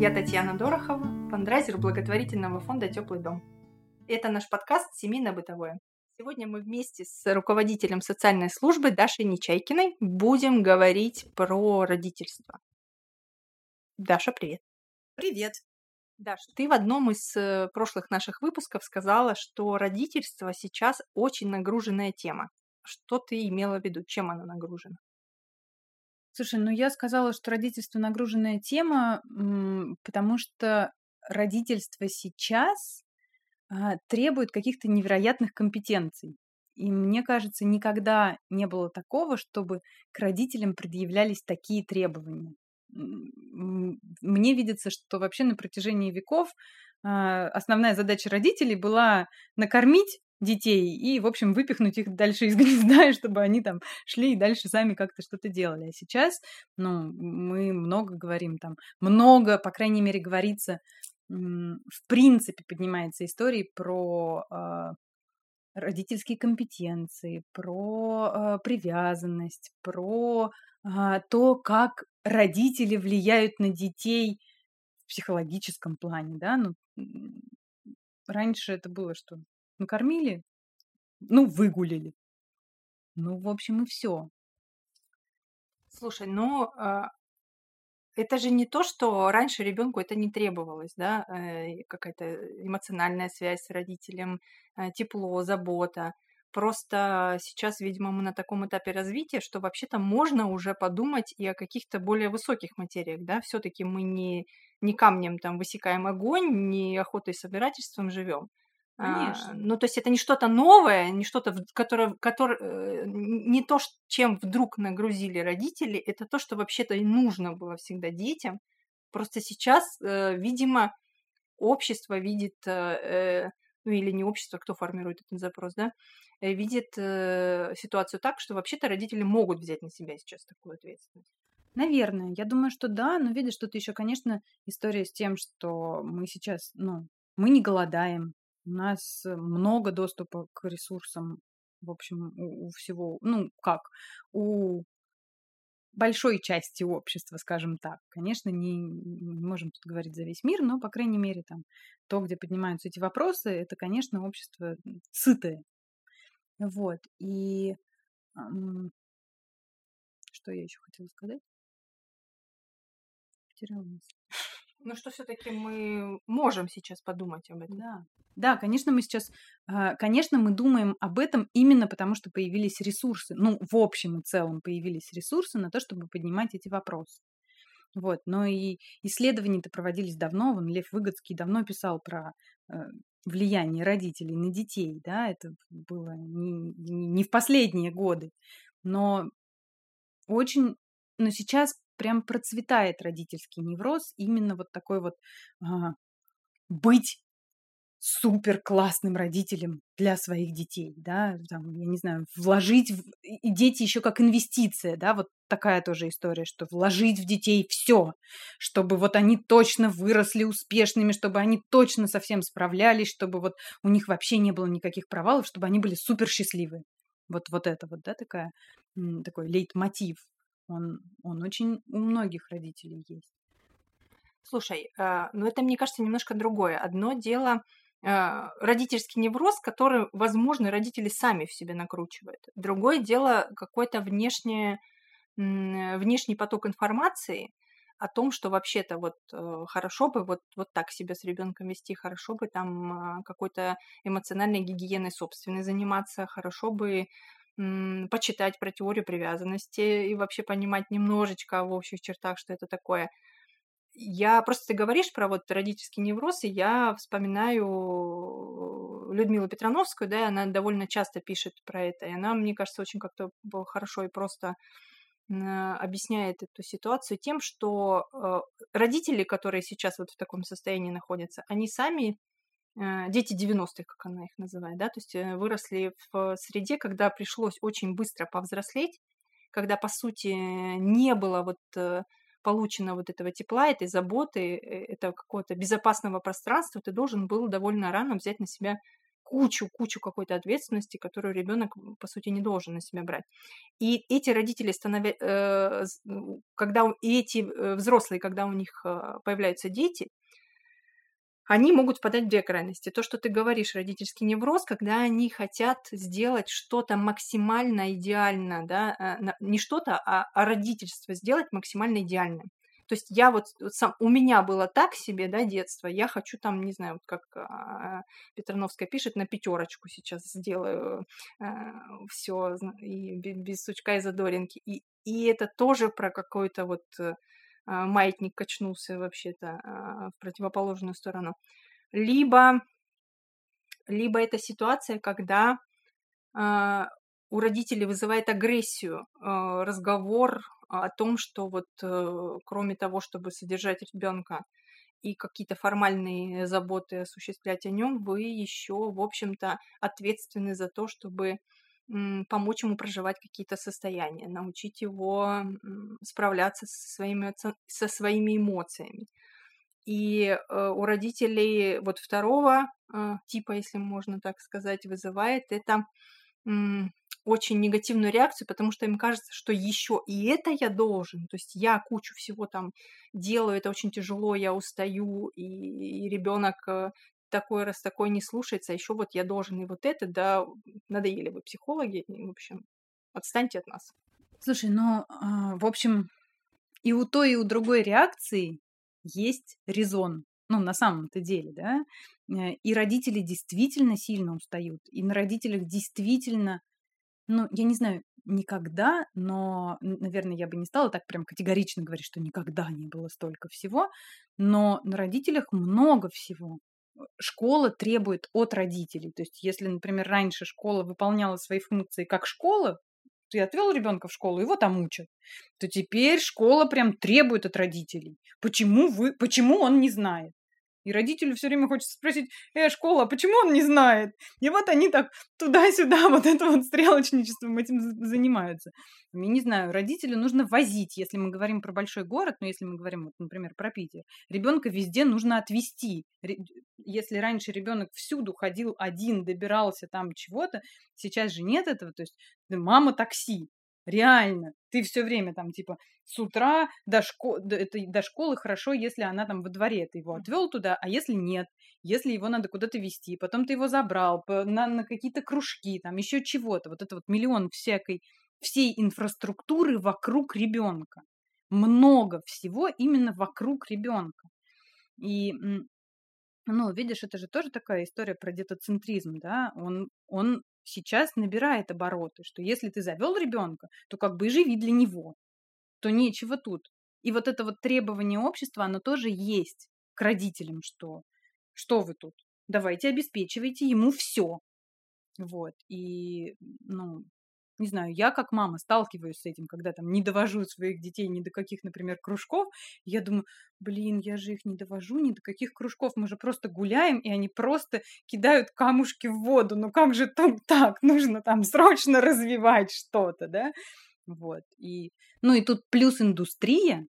Я Татьяна Дорохова, фандрайзер благотворительного фонда «Теплый дом». Это наш подкаст «Семейно-бытовое». Сегодня мы вместе с руководителем социальной службы Дашей Нечайкиной будем говорить про родительство. Даша, привет. Привет. Даша, ты в одном из э, прошлых наших выпусков сказала, что родительство сейчас очень нагруженная тема. Что ты имела в виду? Чем она нагружена? Слушай, ну я сказала, что родительство нагруженная тема, потому что родительство сейчас а, требует каких-то невероятных компетенций. И мне кажется, никогда не было такого, чтобы к родителям предъявлялись такие требования. Мне видится, что вообще на протяжении веков а, основная задача родителей была накормить детей и, в общем, выпихнуть их дальше из гнезда, чтобы они там шли и дальше сами как-то что-то делали. А сейчас, ну, мы много говорим там, много, по крайней мере, говорится, в принципе, поднимается история про э, родительские компетенции, про э, привязанность, про э, то, как родители влияют на детей в психологическом плане, да, ну, раньше это было что? Накормили, ну, выгулили. Ну, в общем, и все. Слушай, ну, а, это же не то, что раньше ребенку это не требовалось, да, э, какая-то эмоциональная связь с родителем, э, тепло, забота. Просто сейчас, видимо, мы на таком этапе развития, что вообще-то можно уже подумать и о каких-то более высоких материях, да, все-таки мы не, не камнем там высекаем огонь, не охотой собирательством живем. Конечно. А, ну, то есть это не что-то новое, не что-то, которое, которое, э, не то, чем вдруг нагрузили родители, это то, что вообще-то и нужно было всегда детям. Просто сейчас, э, видимо, общество видит, э, ну или не общество, кто формирует этот запрос, да, видит ситуацию так, что вообще-то родители могут взять на себя сейчас такую ответственность. Наверное, я думаю, что да, но видишь, тут еще, конечно, история с тем, что мы сейчас, ну, мы не голодаем, у нас много доступа к ресурсам, в общем, у, у всего, ну, как, у большой части общества, скажем так. Конечно, не, не можем тут говорить за весь мир, но, по крайней мере, там, то, где поднимаются эти вопросы, это, конечно, общество сытое. Вот. И что я еще хотела сказать? Потеряла мысль. Ну что все-таки мы можем сейчас подумать об этом. Да. Да, конечно, мы сейчас, а, конечно, мы думаем об этом именно потому, что появились ресурсы. Ну, в общем и целом появились ресурсы на то, чтобы поднимать эти вопросы. Вот, но и исследования-то проводились давно. Вон Лев Выгодский давно писал про э, влияние родителей на детей, да, это было не, не в последние годы, но очень, но сейчас прям процветает родительский невроз, именно вот такой вот а, быть супер классным родителем для своих детей, да, там, я не знаю, вложить, в... и дети еще как инвестиция, да, вот такая тоже история, что вложить в детей все, чтобы вот они точно выросли успешными, чтобы они точно совсем справлялись, чтобы вот у них вообще не было никаких провалов, чтобы они были супер счастливы. Вот, вот это вот, да, такая, такой лейтмотив он, он очень у многих родителей есть. Слушай, э, ну это, мне кажется, немножко другое. Одно дело э, родительский невроз, который, возможно, родители сами в себе накручивают. Другое дело какой-то внешний внешний поток информации о том, что вообще-то вот э, хорошо бы вот, вот так себя с ребенком вести, хорошо бы там какой-то эмоциональной гигиеной собственной заниматься, хорошо бы почитать про теорию привязанности и вообще понимать немножечко в общих чертах, что это такое. Я просто ты говоришь про вот родительский невроз, и я вспоминаю Людмилу Петрановскую, да, она довольно часто пишет про это, и она, мне кажется, очень как-то хорошо и просто объясняет эту ситуацию тем, что э, родители, которые сейчас вот в таком состоянии находятся, они сами Э, дети 90-х, как она их называет, да, то есть э, выросли в среде, когда пришлось очень быстро повзрослеть, когда, по сути, не было вот э, получено вот этого тепла, этой заботы, этого какого-то безопасного пространства, ты должен был довольно рано взять на себя кучу-кучу какой-то ответственности, которую ребенок, по сути, не должен на себя брать. И эти родители, становя... Э, когда и эти э, взрослые, когда у них э, появляются дети, они могут впадать в две крайности. То, что ты говоришь, родительский невроз, когда они хотят сделать что-то максимально идеально, да, не что-то, а, а родительство сделать максимально идеальным. То есть я вот, вот сам, у меня было так себе, да, детство, я хочу там, не знаю, вот как а, Петрановская пишет, на пятерочку сейчас сделаю а, все и без сучка и задоринки. И, и это тоже про какой-то вот а, маятник качнулся вообще-то а, в противоположную сторону. Либо, либо это ситуация, когда а, у родителей вызывает агрессию разговор о том, что вот э, кроме того, чтобы содержать ребенка и какие-то формальные заботы осуществлять о нем, вы еще, в общем-то, ответственны за то, чтобы помочь ему проживать какие-то состояния, научить его справляться со своими, со своими эмоциями. И э, у родителей вот второго э, типа, если можно так сказать, вызывает это очень негативную реакцию, потому что им кажется, что еще и это я должен. То есть я кучу всего там делаю, это очень тяжело, я устаю, и, и ребенок э, такой раз такой не слушается, а еще вот я должен и вот это, да, надоели вы психологи, в общем, отстаньте от нас. Слушай, ну, э, в общем, и у той, и у другой реакции есть резон. Ну, на самом-то деле, да. Э, и родители действительно сильно устают, и на родителях действительно ну, я не знаю, никогда, но, наверное, я бы не стала так прям категорично говорить, что никогда не было столько всего, но на родителях много всего. Школа требует от родителей. То есть, если, например, раньше школа выполняла свои функции как школа, ты отвел ребенка в школу, его там учат, то теперь школа прям требует от родителей. Почему вы, почему он не знает? И родителю все время хочется спросить, э, школа, а почему он не знает? И вот они так туда-сюда вот это вот стрелочничеством этим занимаются. Я не знаю, родителю нужно возить, если мы говорим про большой город, но если мы говорим, вот, например, про Питер, ребенка везде нужно отвезти. Если раньше ребенок всюду ходил один, добирался там чего-то, сейчас же нет этого, то есть мама такси, Реально. Ты все время там, типа, с утра до, шко... до, это, до школы хорошо, если она там во дворе, ты его отвел туда, а если нет, если его надо куда-то вести, потом ты его забрал на, на какие-то кружки, там еще чего-то. Вот это вот миллион всякой, всей инфраструктуры вокруг ребенка. Много всего именно вокруг ребенка. И ну, видишь, это же тоже такая история про детоцентризм, да, он, он сейчас набирает обороты, что если ты завел ребенка, то как бы и живи для него, то нечего тут. И вот это вот требование общества, оно тоже есть к родителям, что что вы тут, давайте обеспечивайте ему все. Вот, и, ну, не знаю, я как мама сталкиваюсь с этим, когда там не довожу своих детей ни до каких, например, кружков, я думаю, блин, я же их не довожу ни до каких кружков, мы же просто гуляем, и они просто кидают камушки в воду, ну как же там так, нужно там срочно развивать что-то, да, вот, и, ну и тут плюс индустрия,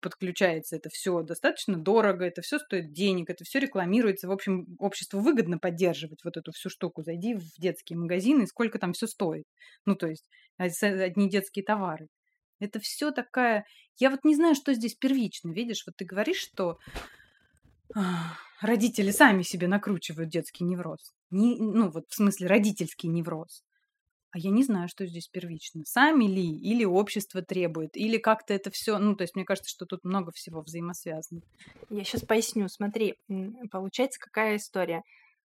подключается это все достаточно дорого, это все стоит денег, это все рекламируется. В общем, обществу выгодно поддерживать вот эту всю штуку. Зайди в детские магазины, сколько там все стоит. Ну, то есть одни детские товары. Это все такая... Я вот не знаю, что здесь первично. Видишь, вот ты говоришь, что родители сами себе накручивают детский невроз. Не, ну, вот в смысле родительский невроз. А я не знаю, что здесь первично. Сами ли, или общество требует, или как-то это все. Ну, то есть мне кажется, что тут много всего взаимосвязано. Я сейчас поясню. Смотри, получается, какая история.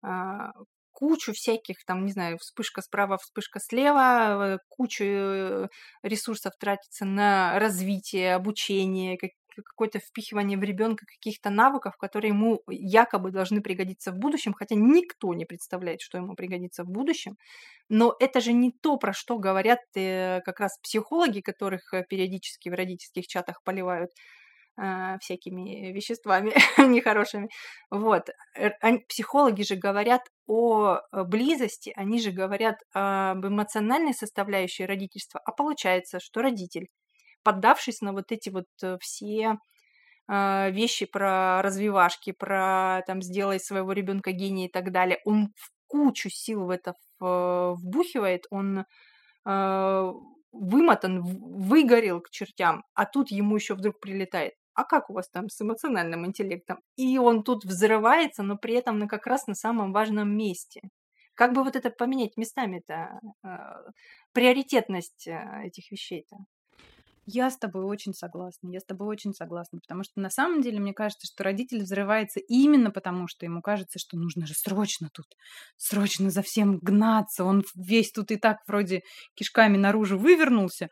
А, кучу всяких, там, не знаю, вспышка справа, вспышка слева, кучу э, ресурсов тратится на развитие, обучение, какое-то впихивание в ребенка каких-то навыков, которые ему якобы должны пригодиться в будущем, хотя никто не представляет, что ему пригодится в будущем. Но это же не то, про что говорят э, как раз психологи, которых э, периодически в родительских чатах поливают э, всякими веществами нехорошими. Вот. Психологи же говорят о близости, они же говорят об эмоциональной составляющей родительства. А получается, что родитель поддавшись на вот эти вот э, все а, вещи про развивашки, про там сделай своего ребенка гения и так далее, он в кучу сил в это вбухивает, он э, вымотан, выгорел к чертям, а тут ему еще вдруг прилетает. А как у вас там с эмоциональным интеллектом? И он тут взрывается, но при этом на как раз на самом важном месте. Как бы вот это поменять местами-то, э, приоритетность э, этих вещей-то? Я с тобой очень согласна, я с тобой очень согласна, потому что на самом деле мне кажется, что родитель взрывается именно потому, что ему кажется, что нужно же срочно тут, срочно за всем гнаться, он весь тут и так вроде кишками наружу вывернулся,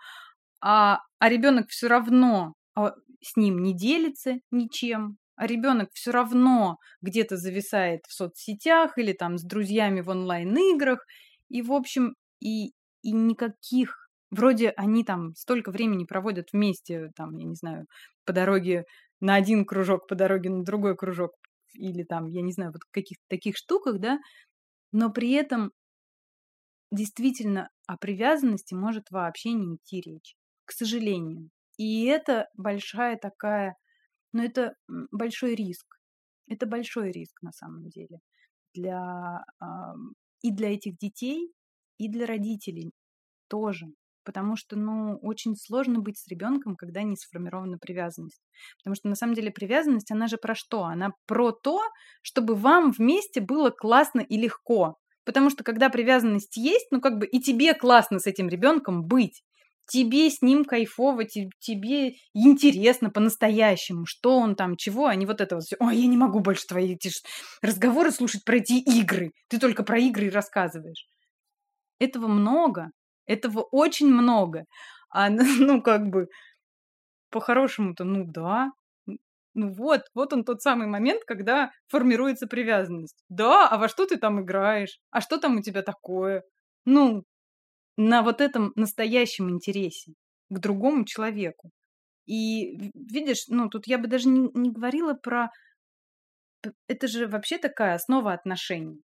а, а ребенок все равно а, с ним не делится ничем, а ребенок все равно где-то зависает в соцсетях или там с друзьями в онлайн-играх, и, в общем, и, и никаких Вроде они там столько времени проводят вместе, там, я не знаю, по дороге на один кружок, по дороге на другой кружок, или там, я не знаю, вот каких-то таких штуках, да, но при этом действительно о привязанности может вообще не идти речь, к сожалению. И это большая такая, ну это большой риск. Это большой риск на самом деле для и для этих детей, и для родителей тоже потому что, ну, очень сложно быть с ребенком, когда не сформирована привязанность. Потому что на самом деле привязанность, она же про что? Она про то, чтобы вам вместе было классно и легко. Потому что когда привязанность есть, ну как бы и тебе классно с этим ребенком быть. Тебе с ним кайфово, тебе интересно по-настоящему, что он там, чего, а не вот это вот все. Ой, я не могу больше твои эти разговоры слушать про эти игры. Ты только про игры рассказываешь. Этого много. Этого очень много. А, ну, как бы, по-хорошему-то, ну да. Ну вот, вот он тот самый момент, когда формируется привязанность. Да, а во что ты там играешь? А что там у тебя такое? Ну, на вот этом настоящем интересе к другому человеку. И видишь, ну тут я бы даже не, не говорила про... Это же вообще такая основа отношений.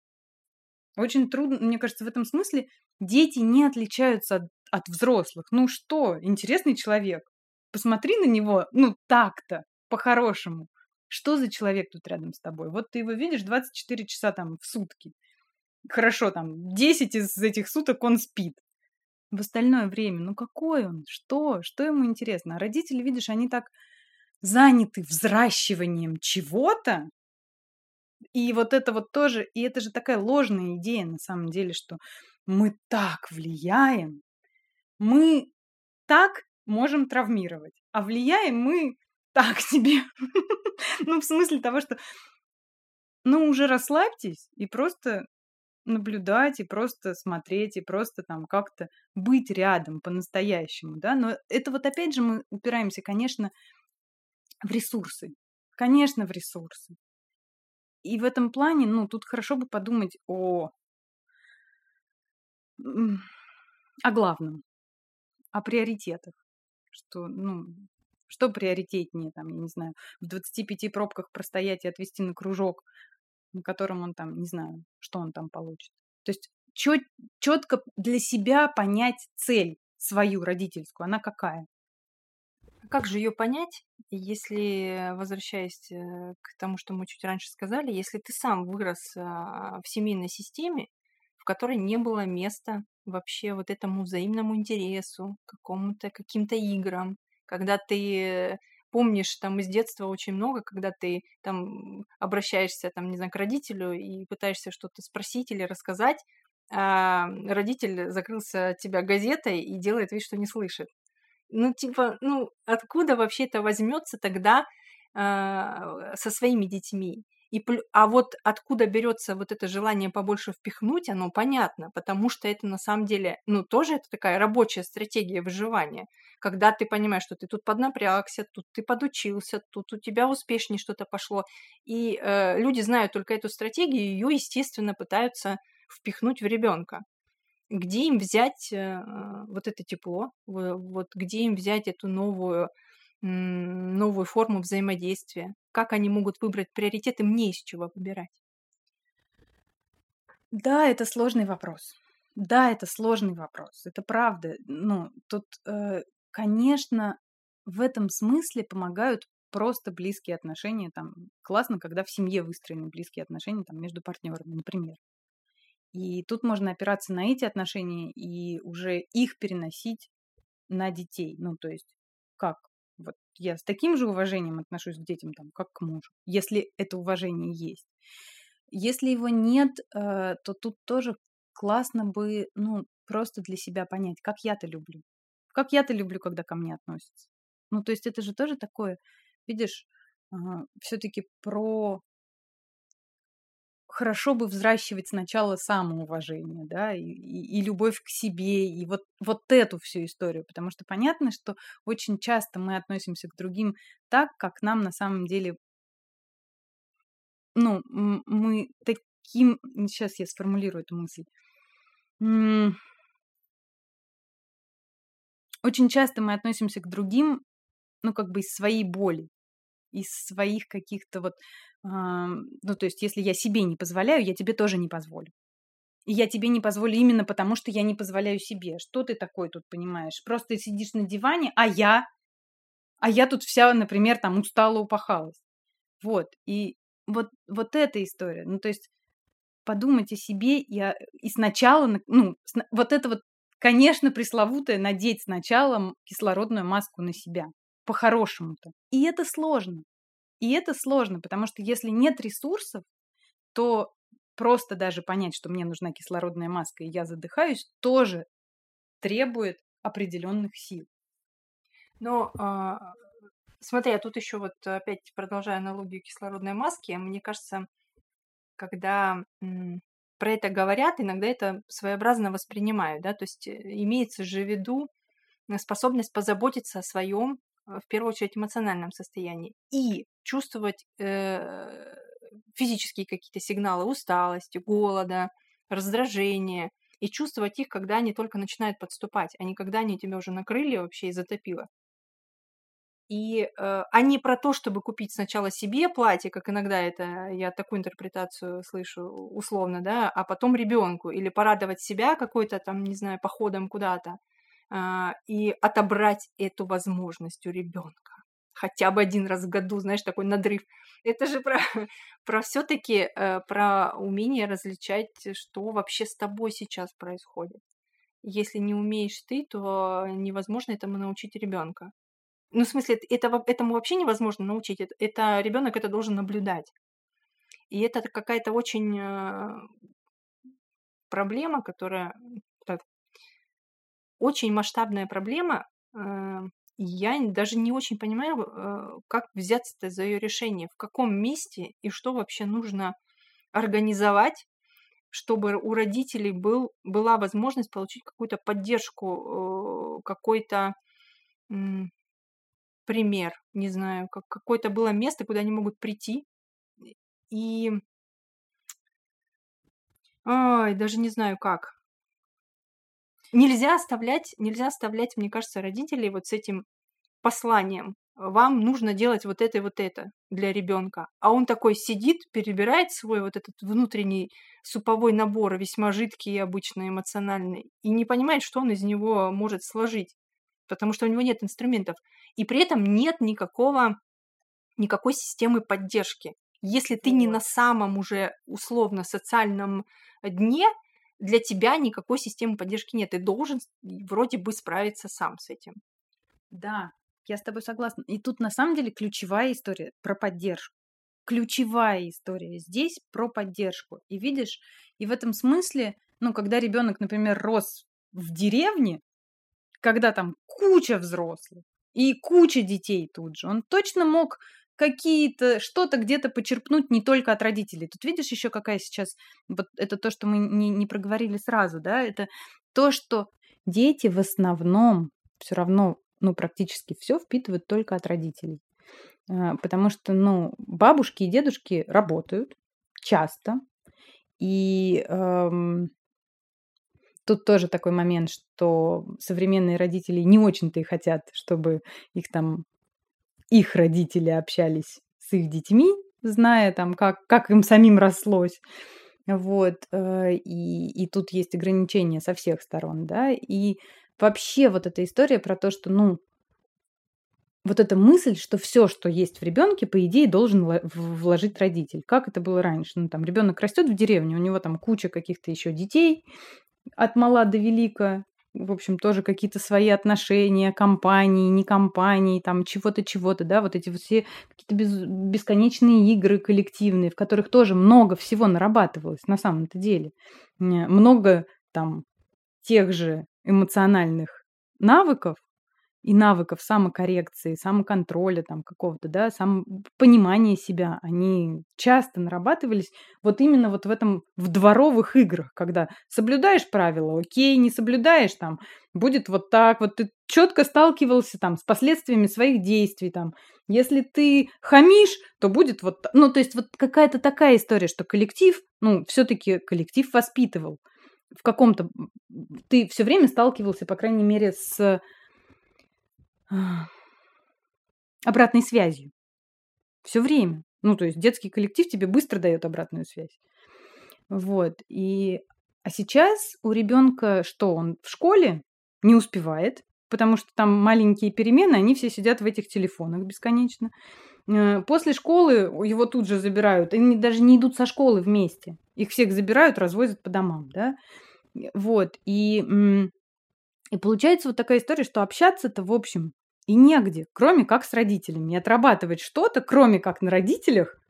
Очень трудно, мне кажется, в этом смысле дети не отличаются от, от взрослых. Ну что, интересный человек. Посмотри на него, ну так-то, по-хорошему. Что за человек тут рядом с тобой? Вот ты его видишь 24 часа там в сутки. Хорошо, там 10 из этих суток он спит. В остальное время, ну какой он? Что? Что ему интересно? А родители, видишь, они так заняты взращиванием чего-то, и вот это вот тоже, и это же такая ложная идея на самом деле, что мы так влияем, мы так можем травмировать, а влияем мы так себе. Ну, в смысле того, что ну, уже расслабьтесь и просто наблюдать, и просто смотреть, и просто там как-то быть рядом по-настоящему, да, но это вот опять же мы упираемся, конечно, в ресурсы, конечно, в ресурсы. И в этом плане, ну, тут хорошо бы подумать о, о главном, о приоритетах. Что, ну, что приоритетнее, там, я не знаю, в 25 пробках простоять и отвести на кружок, на котором он там, не знаю, что он там получит. То есть чет, четко для себя понять цель свою родительскую, она какая. Как же ее понять, если, возвращаясь э, к тому, что мы чуть раньше сказали, если ты сам вырос а, в семейной системе, которой не было места вообще вот этому взаимному интересу, какому-то каким-то играм, когда ты помнишь там из детства очень много, когда ты там обращаешься там, не знаю, к родителю и пытаешься что-то спросить или рассказать, а родитель закрылся от тебя газетой и делает вид, что не слышит ну, типа, ну, откуда вообще это возьмется тогда э, со своими детьми? И, а вот откуда берется вот это желание побольше впихнуть, оно понятно, потому что это на самом деле, ну, тоже это такая рабочая стратегия выживания. Когда ты понимаешь, что ты тут поднапрягся, тут ты подучился, тут у тебя успешнее что-то пошло. И э, люди знают только эту стратегию, ее, естественно, пытаются впихнуть в ребенка где им взять э, вот это тепло, вот где им взять эту новую, новую форму взаимодействия, как они могут выбрать приоритеты, мне из чего выбирать. Да, это сложный вопрос. Да, это сложный вопрос. Это правда. Ну, тут, э, конечно, в этом смысле помогают просто близкие отношения. Там классно, когда в семье выстроены близкие отношения там, между партнерами, например. И тут можно опираться на эти отношения и уже их переносить на детей. Ну, то есть, как? Вот я с таким же уважением отношусь к детям, там, как к мужу, если это уважение есть. Если его нет, э, то тут тоже классно бы, ну, просто для себя понять, как я-то люблю. Как я-то люблю, когда ко мне относятся. Ну, то есть это же тоже такое, видишь, все-таки про хорошо бы взращивать сначала самоуважение, да, и, и, и любовь к себе, и вот, вот эту всю историю, потому что понятно, что очень часто мы относимся к другим так, как нам на самом деле, ну, мы таким, сейчас я сформулирую эту мысль, очень часто мы относимся к другим, ну, как бы из своей боли, из своих каких-то вот, ну, то есть, если я себе не позволяю, я тебе тоже не позволю. И я тебе не позволю именно потому, что я не позволяю себе. Что ты такой тут понимаешь? Просто сидишь на диване, а я, а я тут вся, например, там устала, упахалась. Вот. И вот, вот эта история. Ну, то есть подумать о себе и, и сначала, ну, вот это вот, конечно, пресловутое надеть сначала кислородную маску на себя по-хорошему-то. И это сложно. И это сложно, потому что если нет ресурсов, то просто даже понять, что мне нужна кислородная маска, и я задыхаюсь, тоже требует определенных сил. Но а, смотри, а тут еще вот опять продолжая аналогию кислородной маски, мне кажется, когда м, про это говорят, иногда это своеобразно воспринимают, да, то есть э, имеется же в виду способность позаботиться о своем в первую очередь эмоциональном состоянии, и чувствовать э, физические какие-то сигналы усталости, голода, раздражения, и чувствовать их, когда они только начинают подступать, а не когда они тебя уже накрыли вообще и затопило. И э, а про то, чтобы купить сначала себе платье, как иногда это я такую интерпретацию слышу условно, да, а потом ребенку, или порадовать себя какой-то там, не знаю, походом куда-то, и отобрать эту возможность у ребенка. Хотя бы один раз в году, знаешь, такой надрыв. Это же про, про все-таки э, про умение различать, что вообще с тобой сейчас происходит. Если не умеешь ты, то невозможно этому научить ребенка. Ну, в смысле, это, этому вообще невозможно научить. Это, это ребенок это должен наблюдать. И это какая-то очень э, проблема, которая очень масштабная проблема. Э, я даже не очень понимаю, э, как взяться за ее решение, в каком месте и что вообще нужно организовать, чтобы у родителей был, была возможность получить какую-то поддержку, э, какой-то пример, не знаю, как какое-то было место, куда они могут прийти и Ой, даже не знаю как. Нельзя оставлять, нельзя оставлять, мне кажется, родителей вот с этим посланием. Вам нужно делать вот это и вот это для ребенка. А он такой сидит, перебирает свой вот этот внутренний суповой набор, весьма жидкий и обычно эмоциональный, и не понимает, что он из него может сложить, потому что у него нет инструментов. И при этом нет никакого, никакой системы поддержки. Если ты не на самом уже условно социальном дне, для тебя никакой системы поддержки нет. Ты должен вроде бы справиться сам с этим. Да, я с тобой согласна. И тут на самом деле ключевая история про поддержку. Ключевая история здесь про поддержку. И видишь, и в этом смысле, ну, когда ребенок, например, рос в деревне, когда там куча взрослых и куча детей тут же, он точно мог какие-то, что-то где-то почерпнуть не только от родителей. Тут видишь еще какая сейчас, вот это то, что мы не, не проговорили сразу, да, это то, что дети в основном все равно, ну, практически все впитывают только от родителей. А, потому что, ну, бабушки и дедушки работают часто, и эм, тут тоже такой момент, что современные родители не очень-то и хотят, чтобы их там их родители общались с их детьми, зная там, как, как им самим рослось. Вот, э, и, и тут есть ограничения со всех сторон, да, и вообще вот эта история про то, что, ну, вот эта мысль, что все, что есть в ребенке, по идее, должен вложить родитель. Как это было раньше? Ну, там ребенок растет в деревне, у него там куча каких-то еще детей от мала до велика, в общем, тоже какие-то свои отношения, компании, не компании, там чего-то, чего-то, да, вот эти все какие-то без, бесконечные игры коллективные, в которых тоже много всего нарабатывалось на самом-то деле. Много там тех же эмоциональных навыков, и навыков самокоррекции, самоконтроля там какого-то, да, сам понимания себя, они часто нарабатывались вот именно вот в этом, в дворовых играх, когда соблюдаешь правила, окей, не соблюдаешь, там, будет вот так, вот. Ты четко сталкивался там с последствиями своих действий, там, если ты хамишь, то будет вот, ну, то есть вот какая-то такая история, что коллектив, ну, все-таки коллектив воспитывал. В каком-то, ты все время сталкивался, по крайней мере, с обратной связью. Все время. Ну, то есть детский коллектив тебе быстро дает обратную связь. Вот. И... А сейчас у ребенка что? Он в школе не успевает, потому что там маленькие перемены, они все сидят в этих телефонах бесконечно. Э, после школы его тут же забирают. Они даже не идут со школы вместе. Их всех забирают, развозят по домам, да. Вот. И, и получается вот такая история, что общаться-то, в общем, и негде, кроме как с родителями. И отрабатывать что-то, кроме как на родителях,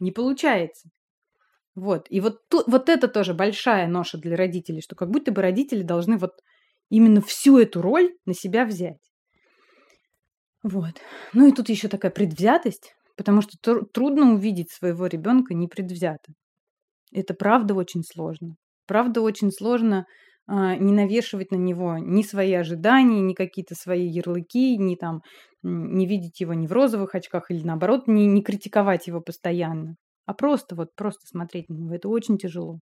не получается. Вот. И вот, тут, вот это тоже большая ноша для родителей, что как будто бы родители должны вот именно всю эту роль на себя взять. Вот. Ну и тут еще такая предвзятость, потому что тр- трудно увидеть своего ребенка непредвзято. Это правда очень сложно. Правда очень сложно не навешивать на него ни свои ожидания, ни какие-то свои ярлыки, ни там не видеть его ни в розовых очках или наоборот не, не критиковать его постоянно, а просто вот просто смотреть на него. Это очень тяжело.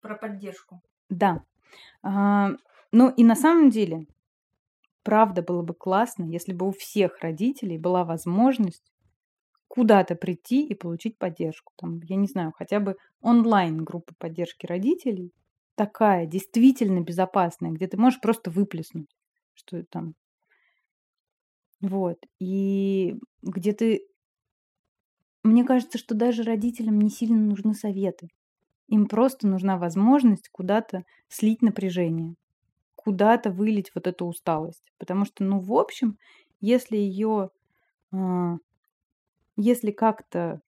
Про поддержку. Да. А, ну и на самом деле, правда было бы классно, если бы у всех родителей была возможность куда-то прийти и получить поддержку. Там, я не знаю, хотя бы онлайн группа поддержки родителей, такая, действительно безопасная, где ты можешь просто выплеснуть, что там. Вот. И где ты... Мне кажется, что даже родителям не сильно нужны советы. Им просто нужна возможность куда-то слить напряжение, куда-то вылить вот эту усталость. Потому что, ну, в общем, если ее, а, если как-то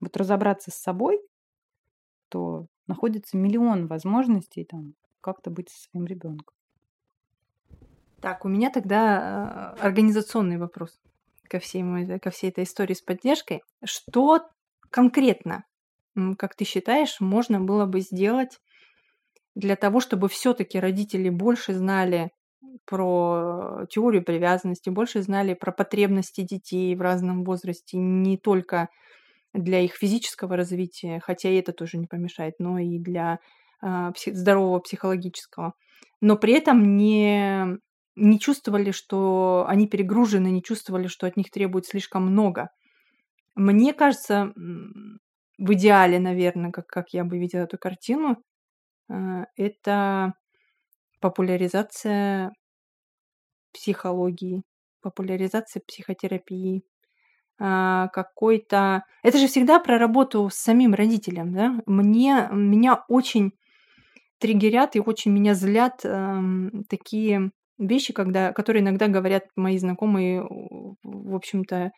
вот разобраться с собой, то находится миллион возможностей там как-то быть со своим ребенком. Так, у меня тогда э, организационный вопрос ко всей, ко всей этой истории с поддержкой. Что конкретно, как ты считаешь, можно было бы сделать для того, чтобы все-таки родители больше знали про теорию привязанности, больше знали про потребности детей в разном возрасте, не только для их физического развития, хотя и это тоже не помешает, но и для э, псих- здорового психологического. Но при этом не, не чувствовали, что они перегружены, не чувствовали, что от них требует слишком много. Мне кажется, в идеале, наверное, как, как я бы видела эту картину, э, это популяризация психологии, популяризация психотерапии, какой-то... Это же всегда про работу с самим родителем, да? Мне, меня очень триггерят и очень меня злят эм, такие вещи, когда, которые иногда говорят мои знакомые, в общем-то,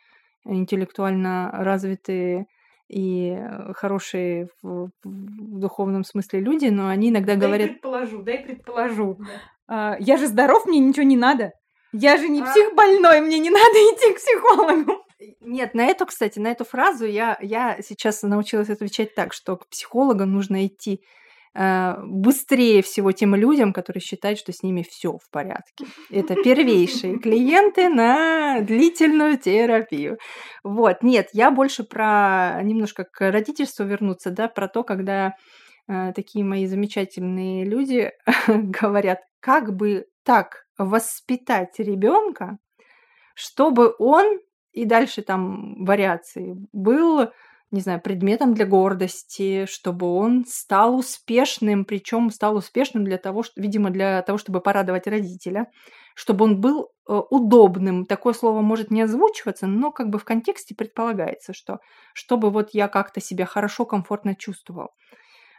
интеллектуально развитые и хорошие в, в духовном смысле люди, но они иногда дай говорят... предположу, дай предположу. Да. А, я же здоров, мне ничего не надо. Я же не а... псих больной, мне не надо идти к психологу. Нет, на эту, кстати, на эту фразу я, я сейчас научилась отвечать так, что к психологам нужно идти э, быстрее всего тем людям, которые считают, что с ними все в порядке. Это первейшие клиенты на длительную терапию. Вот, нет, я больше про немножко к родительству вернуться, да, про то, когда э, такие мои замечательные люди говорят, как бы так воспитать ребенка, чтобы он и дальше там вариации, был, не знаю, предметом для гордости, чтобы он стал успешным, причем стал успешным для того, что, видимо, для того, чтобы порадовать родителя, чтобы он был э, удобным. Такое слово может не озвучиваться, но как бы в контексте предполагается, что чтобы вот я как-то себя хорошо, комфортно чувствовал.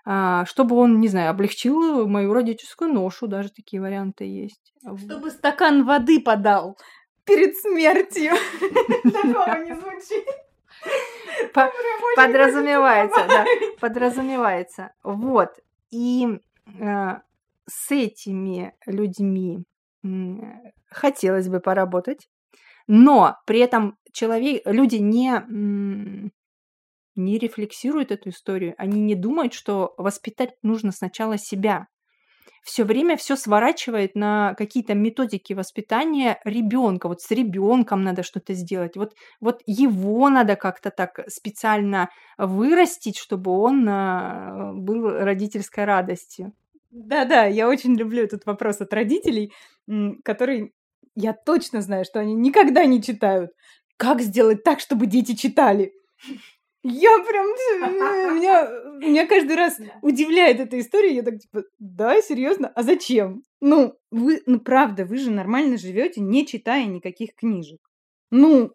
А, чтобы он, не знаю, облегчил мою родительскую ношу, даже такие варианты есть. Чтобы стакан воды подал перед смертью. Такого не звучит. Подразумевается, да, подразумевается. Вот. И э, с этими людьми хотелось бы поработать, но при этом человек, люди не не рефлексируют эту историю, они не думают, что воспитать нужно сначала себя. Все время все сворачивает на какие-то методики воспитания ребенка. Вот с ребенком надо что-то сделать. Вот, вот его надо как-то так специально вырастить, чтобы он а, был родительской радостью. Да-да, я очень люблю этот вопрос от родителей, который я точно знаю, что они никогда не читают. Как сделать так, чтобы дети читали? Я прям... Меня, меня каждый раз удивляет эта история. Я так типа, да, серьезно? А зачем? Ну, вы, ну правда, вы же нормально живете, не читая никаких книжек. Ну,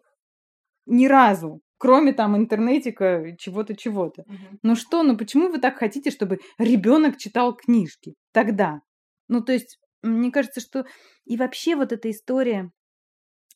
ни разу. Кроме там интернетика, чего-то, чего-то. Угу. Ну что, ну почему вы так хотите, чтобы ребенок читал книжки тогда? Ну, то есть, мне кажется, что и вообще вот эта история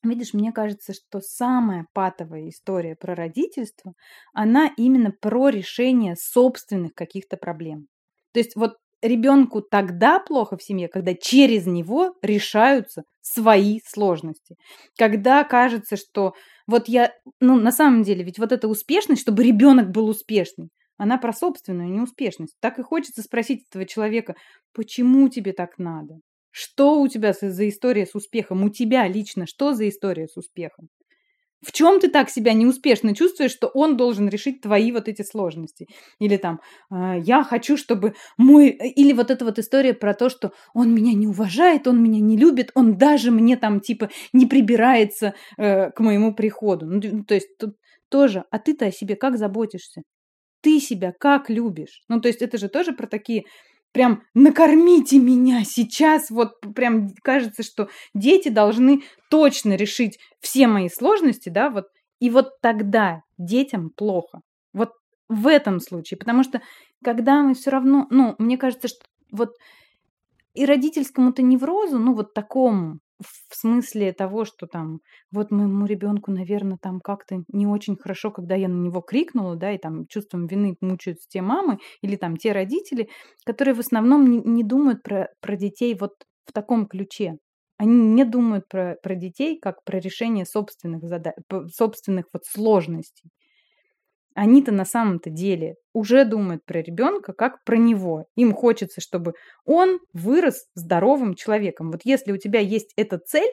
Видишь, мне кажется, что самая патовая история про родительство, она именно про решение собственных каких-то проблем. То есть вот ребенку тогда плохо в семье, когда через него решаются свои сложности. Когда кажется, что вот я, ну на самом деле, ведь вот эта успешность, чтобы ребенок был успешный, она про собственную неуспешность. Так и хочется спросить этого человека, почему тебе так надо? Что у тебя за история с успехом? У тебя лично что за история с успехом? В чем ты так себя неуспешно чувствуешь, что он должен решить твои вот эти сложности? Или там, э, я хочу, чтобы мой... Э, или вот эта вот история про то, что он меня не уважает, он меня не любит, он даже мне там типа не прибирается э, к моему приходу. Ну то есть тут тоже, а ты-то о себе как заботишься? Ты себя как любишь? Ну, то есть это же тоже про такие прям накормите меня сейчас. Вот прям кажется, что дети должны точно решить все мои сложности, да, вот. И вот тогда детям плохо. Вот в этом случае. Потому что когда мы все равно, ну, мне кажется, что вот и родительскому-то неврозу, ну, вот такому, в смысле того, что там, вот моему ребенку, наверное, там как-то не очень хорошо, когда я на него крикнула, да, и там чувством вины мучаются те мамы или там те родители, которые в основном не, не думают про, про детей вот в таком ключе. Они не думают про, про детей как про решение собственных задач, собственных вот сложностей они-то на самом-то деле уже думают про ребенка как про него. Им хочется, чтобы он вырос здоровым человеком. Вот если у тебя есть эта цель,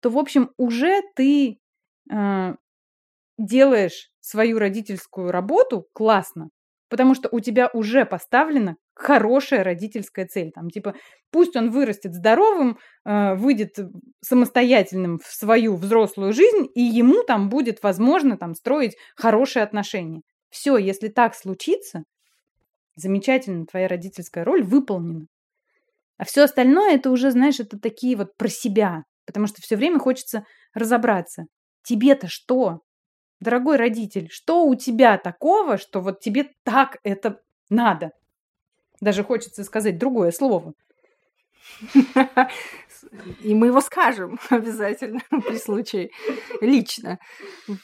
то, в общем, уже ты э, делаешь свою родительскую работу классно, потому что у тебя уже поставлена хорошая родительская цель. Там, типа, пусть он вырастет здоровым, э, выйдет самостоятельным в свою взрослую жизнь, и ему там будет возможно там строить хорошие отношения. Все, если так случится, замечательно, твоя родительская роль выполнена. А все остальное это уже, знаешь, это такие вот про себя, потому что все время хочется разобраться. Тебе-то что? Дорогой родитель, что у тебя такого, что вот тебе так это надо? Даже хочется сказать другое слово. И мы его скажем обязательно при случае лично.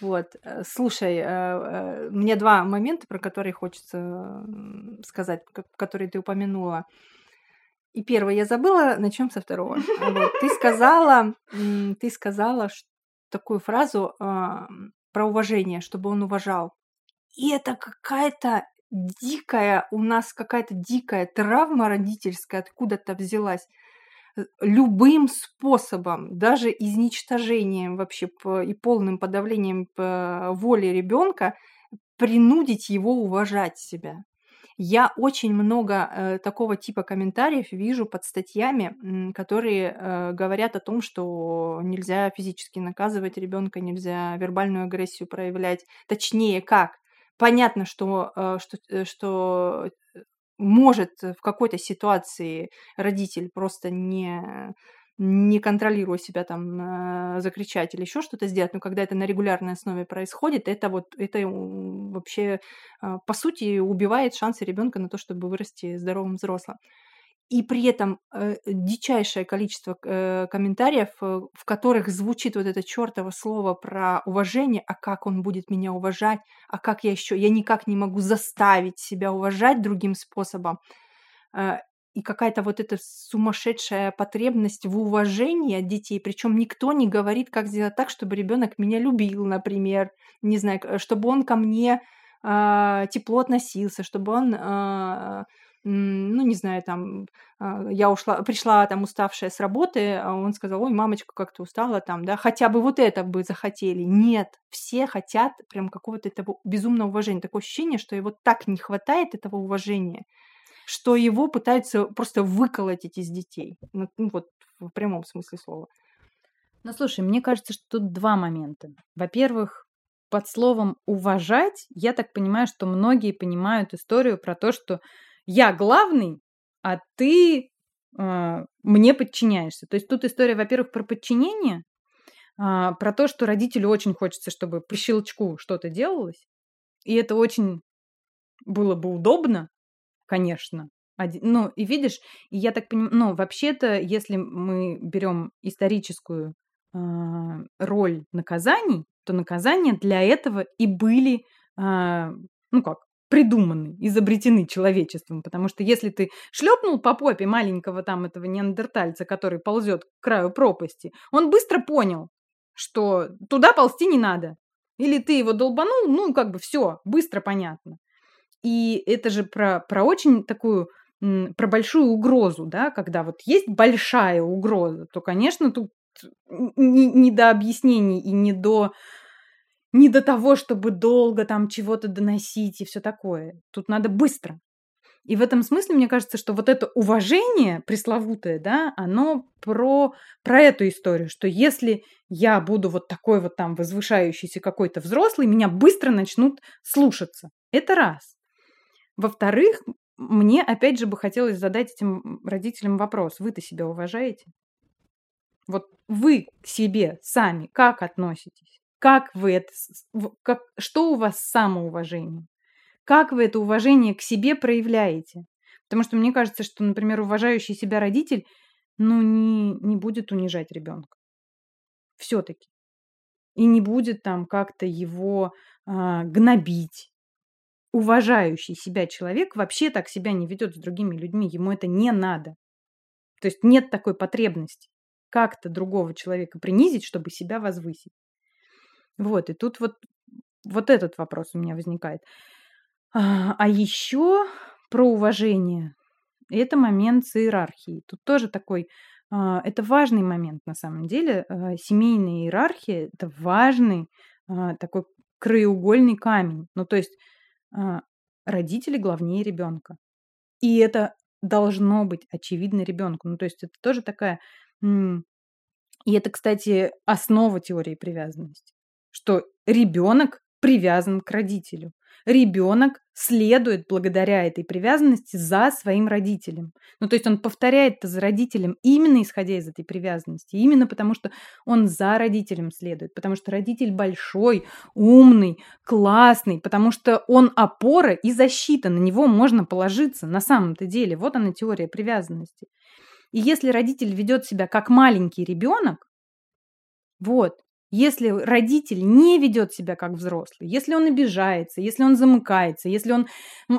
Вот. Слушай, э, э, мне два момента, про которые хочется сказать, которые ты упомянула. И первое я забыла, начнем со второго. Вот. Ты сказала, ты сказала такую фразу про уважение, чтобы он уважал. И это какая-то дикая, у нас какая-то дикая травма родительская откуда-то взялась э, любым способом, даже изничтожением вообще и полным подавлением воли ребенка, принудить его уважать себя. Я очень много э, такого типа комментариев вижу под статьями, которые э, говорят о том, что нельзя физически наказывать ребенка, нельзя вербальную агрессию проявлять. Точнее, как? Понятно, что, э, что, э, что может в какой-то ситуации родитель просто не не контролируя себя там, э, закричать или еще что-то сделать, но когда это на регулярной основе происходит, это вот, это вообще, э, по сути, убивает шансы ребенка на то, чтобы вырасти здоровым взрослым. И при этом э, дичайшее количество э, комментариев, э, в которых звучит вот это чертово слово про уважение, а как он будет меня уважать, а как я еще, я никак не могу заставить себя уважать другим способом. Э, и какая-то вот эта сумасшедшая потребность в уважении от детей. Причем никто не говорит, как сделать так, чтобы ребенок меня любил, например, не знаю, чтобы он ко мне э, тепло относился, чтобы он, э, ну, не знаю, там, э, я ушла, пришла там уставшая с работы, а он сказал, ой, мамочка, как ты устала там, да, хотя бы вот это бы захотели. Нет, все хотят прям какого-то этого безумного уважения. Такое ощущение, что его так не хватает, этого уважения, что его пытаются просто выколотить из детей. Ну, ну, вот в прямом смысле слова. Ну, слушай, мне кажется, что тут два момента. Во-первых, под словом «уважать» я так понимаю, что многие понимают историю про то, что я главный, а ты э, мне подчиняешься. То есть тут история, во-первых, про подчинение, э, про то, что родителю очень хочется, чтобы по щелчку что-то делалось, и это очень было бы удобно, конечно. Один, ну, и видишь, я так понимаю, ну, вообще-то, если мы берем историческую э, роль наказаний, то наказания для этого и были, э, ну как, придуманы, изобретены человечеством. Потому что если ты шлепнул по попе маленького там этого неандертальца, который ползет к краю пропасти, он быстро понял, что туда ползти не надо. Или ты его долбанул, ну, как бы все, быстро понятно. И это же про, про очень такую, про большую угрозу, да, когда вот есть большая угроза, то, конечно, тут не, не до объяснений и не до не до того, чтобы долго там чего-то доносить и все такое. Тут надо быстро. И в этом смысле, мне кажется, что вот это уважение пресловутое, да, оно про, про эту историю, что если я буду вот такой вот там возвышающийся какой-то взрослый, меня быстро начнут слушаться. Это раз. Во-вторых, мне опять же бы хотелось задать этим родителям вопрос. Вы-то себя уважаете? Вот вы к себе сами как относитесь? Как вы это, как, что у вас самоуважение? Как вы это уважение к себе проявляете? Потому что мне кажется, что, например, уважающий себя родитель, ну, не, не будет унижать ребенка. Все-таки. И не будет там как-то его а, гнобить уважающий себя человек вообще так себя не ведет с другими людьми. Ему это не надо. То есть нет такой потребности как-то другого человека принизить, чтобы себя возвысить. Вот, и тут вот, вот этот вопрос у меня возникает. А, а еще про уважение. Это момент с иерархией. Тут тоже такой, а, это важный момент на самом деле. А, семейная иерархия – это важный а, такой краеугольный камень. Ну, то есть родители главнее ребенка. И это должно быть очевидно ребенку. Ну, то есть это тоже такая... И это, кстати, основа теории привязанности, что ребенок привязан к родителю ребенок следует благодаря этой привязанности за своим родителем. Ну, то есть он повторяет это за родителем именно исходя из этой привязанности, именно потому что он за родителем следует, потому что родитель большой, умный, классный, потому что он опора и защита, на него можно положиться на самом-то деле. Вот она теория привязанности. И если родитель ведет себя как маленький ребенок, вот, если родитель не ведет себя как взрослый, если он обижается, если он замыкается, если он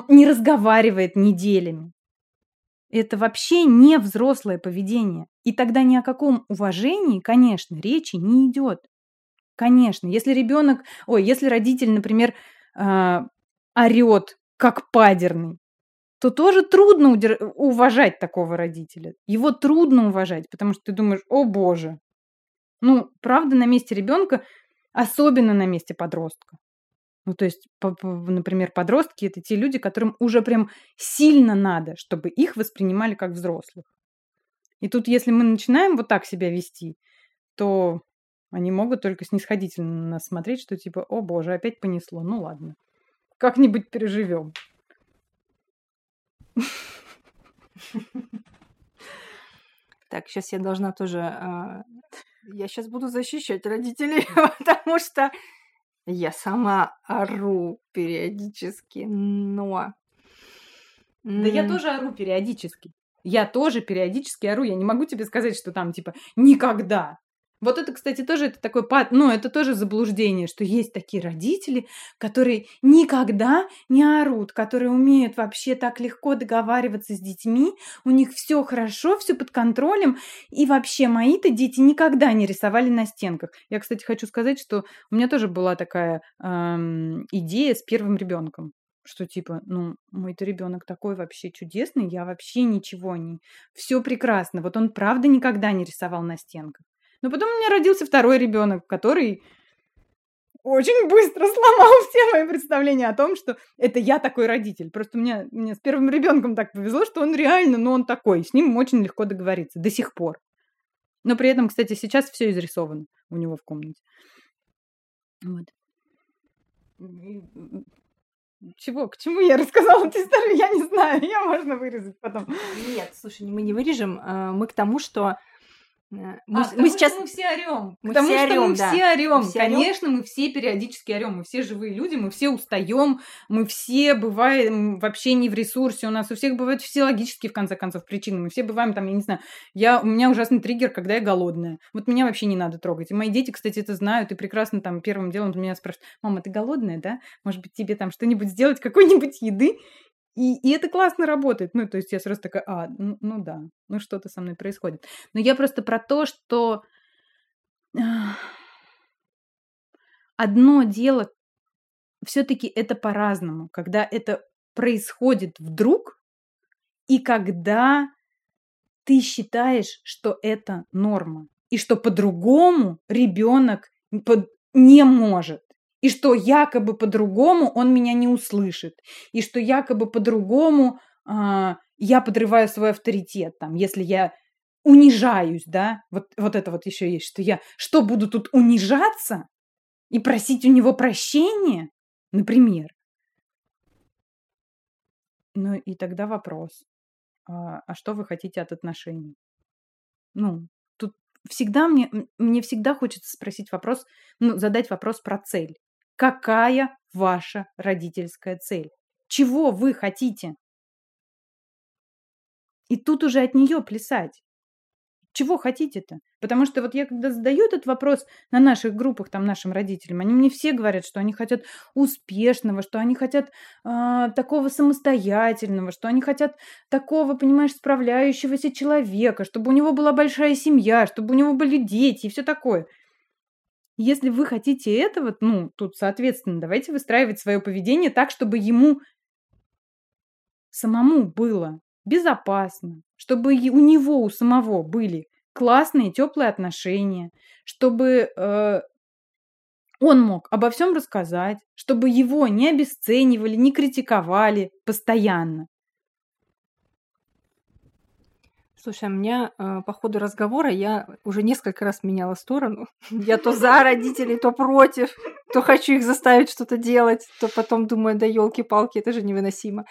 не разговаривает неделями, это вообще не взрослое поведение. И тогда ни о каком уважении, конечно, речи не идет. Конечно, если ребенок, ой, если родитель, например, э, орет как падерный, то тоже трудно уважать такого родителя. Его трудно уважать, потому что ты думаешь, о боже, ну, правда, на месте ребенка, особенно на месте подростка. Ну, то есть, например, подростки это те люди, которым уже прям сильно надо, чтобы их воспринимали как взрослых. И тут, если мы начинаем вот так себя вести, то они могут только снисходительно на нас смотреть, что типа, о боже, опять понесло. Ну ладно, как-нибудь переживем. Так, сейчас я должна тоже... Я сейчас буду защищать родителей, потому что я сама ору периодически, но... Да я тоже ору периодически. Я тоже периодически ору. Я не могу тебе сказать, что там типа никогда. Вот это, кстати, тоже это такой, ну, это тоже заблуждение, что есть такие родители, которые никогда не орут, которые умеют вообще так легко договариваться с детьми, у них все хорошо, все под контролем, и вообще мои-то дети никогда не рисовали на стенках. Я, кстати, хочу сказать, что у меня тоже была такая эм, идея с первым ребенком что типа, ну, мой-то ребенок такой вообще чудесный, я вообще ничего не... Все прекрасно. Вот он правда никогда не рисовал на стенках. Но потом у меня родился второй ребенок, который очень быстро сломал все мои представления о том, что это я такой родитель. Просто мне, мне с первым ребенком так повезло, что он реально, ну, он такой. С ним очень легко договориться до сих пор. Но при этом, кстати, сейчас все изрисовано у него в комнате. Вот. Чего? К чему я рассказала эту историю? Я не знаю. Ее можно вырезать потом. Нет, слушай, мы не вырежем. э, Мы к тому, что мы, А, потому мы что сейчас... мы все орем. мы Потому все что мы орём, да. все орем. Мы орём. Конечно, мы все периодически орем. Мы все живые люди, мы все устаем, мы все бываем вообще не в ресурсе. У нас у всех бывают физиологические, в конце концов, причины. Мы все бываем там, я не знаю, я, у меня ужасный триггер, когда я голодная. Вот меня вообще не надо трогать. И мои дети, кстати, это знают и прекрасно там первым делом меня спрашивают, мама, ты голодная, да? Может быть, тебе там что-нибудь сделать, какой-нибудь еды? И, и это классно работает. Ну, то есть я сразу такая, а, ну, ну да, ну что-то со мной происходит. Но я просто про то, что одно дело, все-таки это по-разному, когда это происходит вдруг, и когда ты считаешь, что это норма, и что по-другому ребенок не может, и что якобы по-другому он меня не услышит, и что якобы по-другому а, я подрываю свой авторитет, там, если я унижаюсь, да, вот, вот это вот еще есть, что я что буду тут унижаться и просить у него прощения, например. Ну и тогда вопрос, а, а что вы хотите от отношений? Ну, тут всегда мне, мне всегда хочется спросить вопрос, ну, задать вопрос про цель. Какая ваша родительская цель? Чего вы хотите? И тут уже от нее плясать. Чего хотите-то? Потому что вот я когда задаю этот вопрос на наших группах, там, нашим родителям, они мне все говорят, что они хотят успешного, что они хотят а, такого самостоятельного, что они хотят такого, понимаешь, справляющегося человека, чтобы у него была большая семья, чтобы у него были дети и все такое. Если вы хотите этого, ну, тут, соответственно, давайте выстраивать свое поведение так, чтобы ему самому было безопасно, чтобы у него, у самого были классные, теплые отношения, чтобы э, он мог обо всем рассказать, чтобы его не обесценивали, не критиковали постоянно. Слушай, у меня э, по ходу разговора я уже несколько раз меняла сторону. Я то за родителей, то против, то хочу их заставить что-то делать, то потом думаю, да елки-палки, это же невыносимо.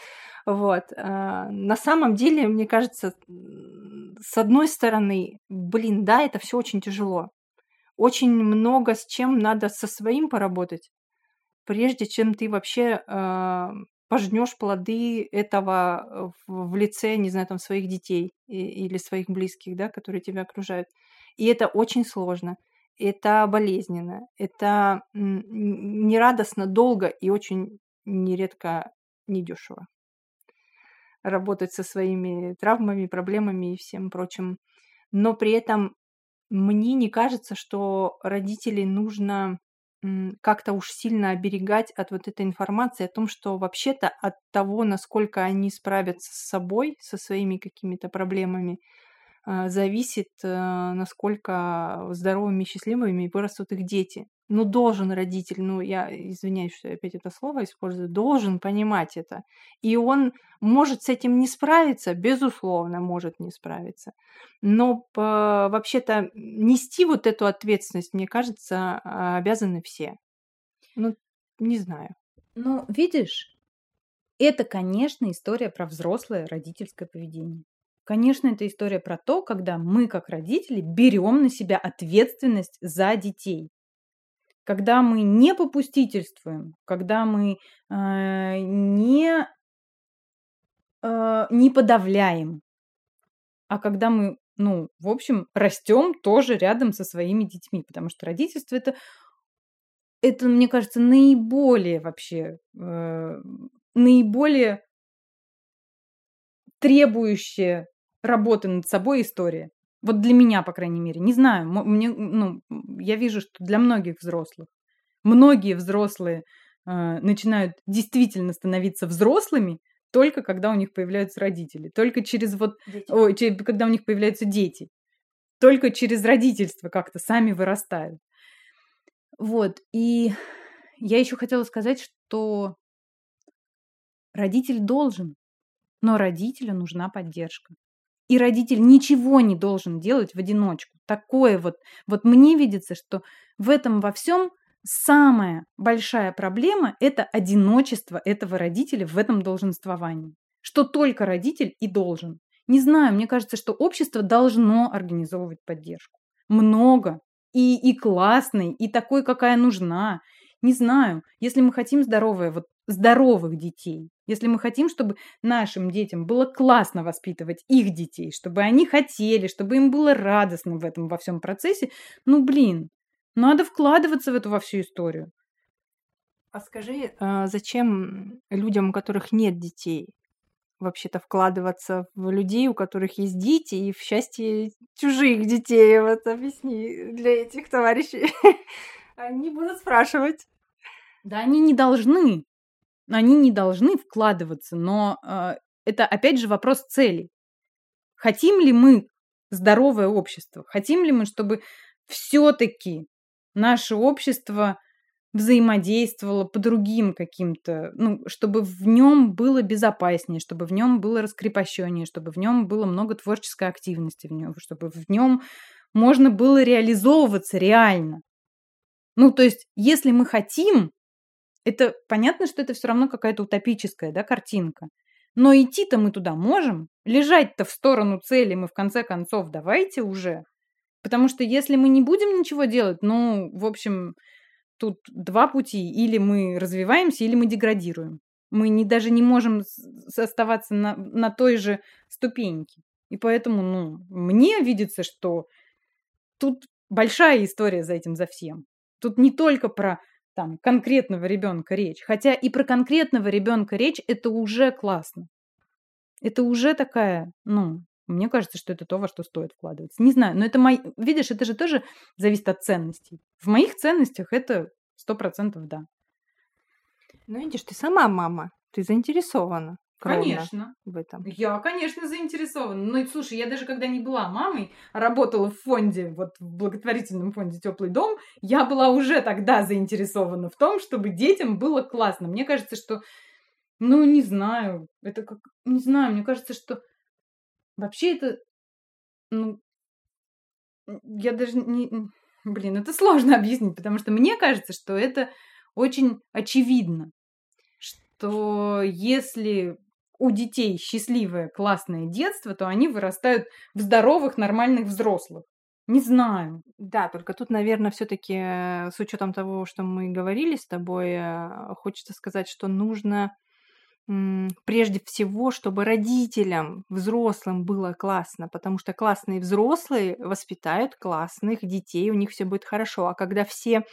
Вот. а, На самом деле, мне кажется, с одной стороны, блин, да, это все очень тяжело. Очень много с чем надо со своим поработать, прежде чем ты вообще а, пожнешь плоды этого в, в лице, не знаю, там, своих детей или своих близких, да, которые тебя окружают. И это очень сложно, это болезненно, это нерадостно, долго и очень нередко недешево работать со своими травмами, проблемами и всем прочим. Но при этом мне не кажется, что родителей нужно как-то уж сильно оберегать от вот этой информации о том, что вообще-то от того, насколько они справятся с собой, со своими какими-то проблемами, а, зависит, а, насколько здоровыми и счастливыми вырастут их дети. Ну, должен родитель, ну, я извиняюсь, что я опять это слово использую, должен понимать это. И он может с этим не справиться, безусловно, может не справиться. Но вообще-то нести вот эту ответственность, мне кажется, а, обязаны все. Ну, не знаю. Ну, видишь, это, конечно, история про взрослое родительское поведение. Конечно, это история про то, когда мы, как родители, берем на себя ответственность за детей. Когда мы не попустительствуем, когда мы э, не, э, не подавляем, а когда мы, ну, в общем, растем тоже рядом со своими детьми, потому что родительство это, это, мне кажется, наиболее вообще, э, наиболее требующая работы над собой история. Вот для меня, по крайней мере. Не знаю, мне, ну, я вижу, что для многих взрослых. Многие взрослые э, начинают действительно становиться взрослыми только когда у них появляются родители. Только через вот... Ой, через, когда у них появляются дети. Только через родительство как-то сами вырастают. Вот. И я еще хотела сказать, что родитель должен но родителю нужна поддержка. И родитель ничего не должен делать в одиночку. Такое вот. Вот мне видится, что в этом во всем самая большая проблема – это одиночество этого родителя в этом долженствовании. Что только родитель и должен. Не знаю, мне кажется, что общество должно организовывать поддержку. Много. И, и классной, и такой, какая нужна. Не знаю, если мы хотим здоровое, вот здоровых детей, если мы хотим, чтобы нашим детям было классно воспитывать их детей, чтобы они хотели, чтобы им было радостно в этом во всем процессе, ну блин, надо вкладываться в эту во всю историю. А скажи, а зачем людям, у которых нет детей, вообще-то вкладываться в людей, у которых есть дети, и в счастье чужих детей? Вот объясни для этих товарищей. Они будут спрашивать. Да они не должны они не должны вкладываться, но э, это опять же вопрос целей. Хотим ли мы здоровое общество? Хотим ли мы, чтобы все-таки наше общество взаимодействовало по другим каким-то, ну, чтобы в нем было безопаснее, чтобы в нем было раскрепощеннее, чтобы в нем было много творческой активности в нем, чтобы в нем можно было реализовываться реально. Ну, то есть, если мы хотим, это понятно, что это все равно какая-то утопическая да, картинка. Но идти-то мы туда можем. Лежать-то в сторону цели мы в конце концов давайте уже. Потому что если мы не будем ничего делать, ну, в общем, тут два пути. Или мы развиваемся, или мы деградируем. Мы не, даже не можем оставаться на, на той же ступеньке. И поэтому, ну, мне видится, что тут большая история за этим, за всем. Тут не только про там конкретного ребенка речь. Хотя и про конкретного ребенка речь это уже классно. Это уже такая, ну, мне кажется, что это то, во что стоит вкладываться. Не знаю, но это мой... Видишь, это же тоже зависит от ценностей. В моих ценностях это сто процентов да. Ну, видишь, ты сама мама, ты заинтересована. Конечно. В этом. Я, конечно, заинтересована. Ну, слушай, я даже когда не была мамой, а работала в фонде, вот в благотворительном фонде Теплый дом, я была уже тогда заинтересована в том, чтобы детям было классно. Мне кажется, что, ну, не знаю, это как, не знаю, мне кажется, что вообще это, ну, я даже не, блин, это сложно объяснить, потому что мне кажется, что это очень очевидно, что если у детей счастливое, классное детство, то они вырастают в здоровых, нормальных взрослых. Не знаю. Да, только тут, наверное, все-таки э, с учетом того, что мы говорили с тобой, э, хочется сказать, что нужно прежде всего, чтобы родителям, взрослым было классно, потому что классные взрослые воспитают классных детей, у них все будет хорошо. А когда все